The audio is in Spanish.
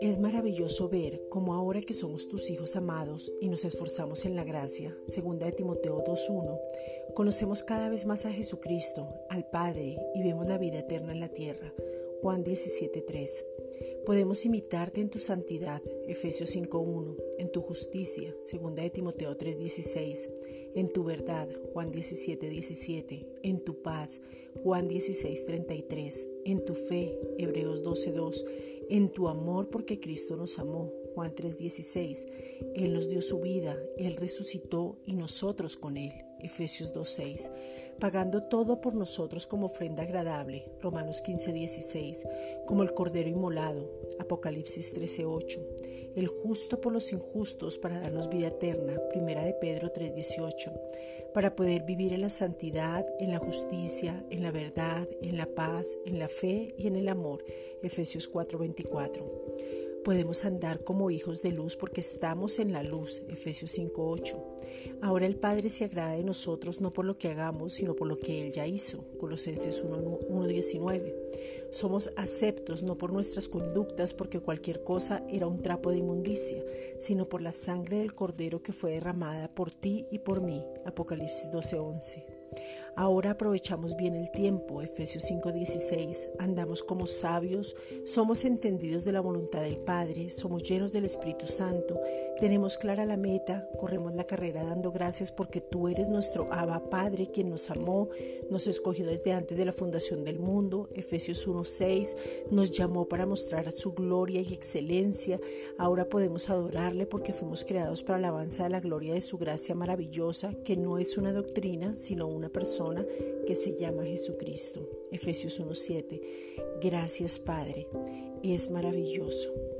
Es maravilloso ver cómo ahora que somos tus hijos amados y nos esforzamos en la gracia, segunda de Timoteo 2.1, conocemos cada vez más a Jesucristo, al Padre y vemos la vida eterna en la tierra, Juan 17.3. Podemos imitarte en tu santidad, Efesios 5.1, en tu justicia, segunda de Timoteo 3.16, en tu verdad, Juan 17.17, en tu paz, Juan 16.33, en tu fe, Hebreos 12.2, en tu amor porque Cristo nos amó, Juan 3:16. Él nos dio su vida, Él resucitó y nosotros con Él, Efesios 2:6. Pagando todo por nosotros como ofrenda agradable, Romanos 15:16. Como el Cordero inmolado, Apocalipsis 13:8. El justo por los injustos para darnos vida eterna, Primera de Pedro 3:18. Para poder vivir en la santidad, en la justicia, en la verdad, en la paz, en la fe y en el amor, Efesios 4:24. Podemos andar como hijos de luz porque estamos en la luz, Efesios 5:8. Ahora el Padre se agrada de nosotros no por lo que hagamos, sino por lo que Él ya hizo, Colosenses 1:19. Somos aceptos no por nuestras conductas, porque cualquier cosa era un trapo de inmundicia, sino por la sangre del Cordero que fue derramada por ti y por mí, Apocalipsis 12:11. Ahora aprovechamos bien el tiempo, Efesios 5:16, andamos como sabios, somos entendidos de la voluntad del Padre, somos llenos del Espíritu Santo, tenemos clara la meta, corremos la carrera dando gracias porque tú eres nuestro Abba Padre, quien nos amó, nos escogió desde antes de la fundación del mundo, Efesios 1:6, nos llamó para mostrar su gloria y excelencia, ahora podemos adorarle porque fuimos creados para la alabanza de la gloria de su gracia maravillosa, que no es una doctrina, sino una que se llama Jesucristo. Efesios 1.7. Gracias Padre, es maravilloso.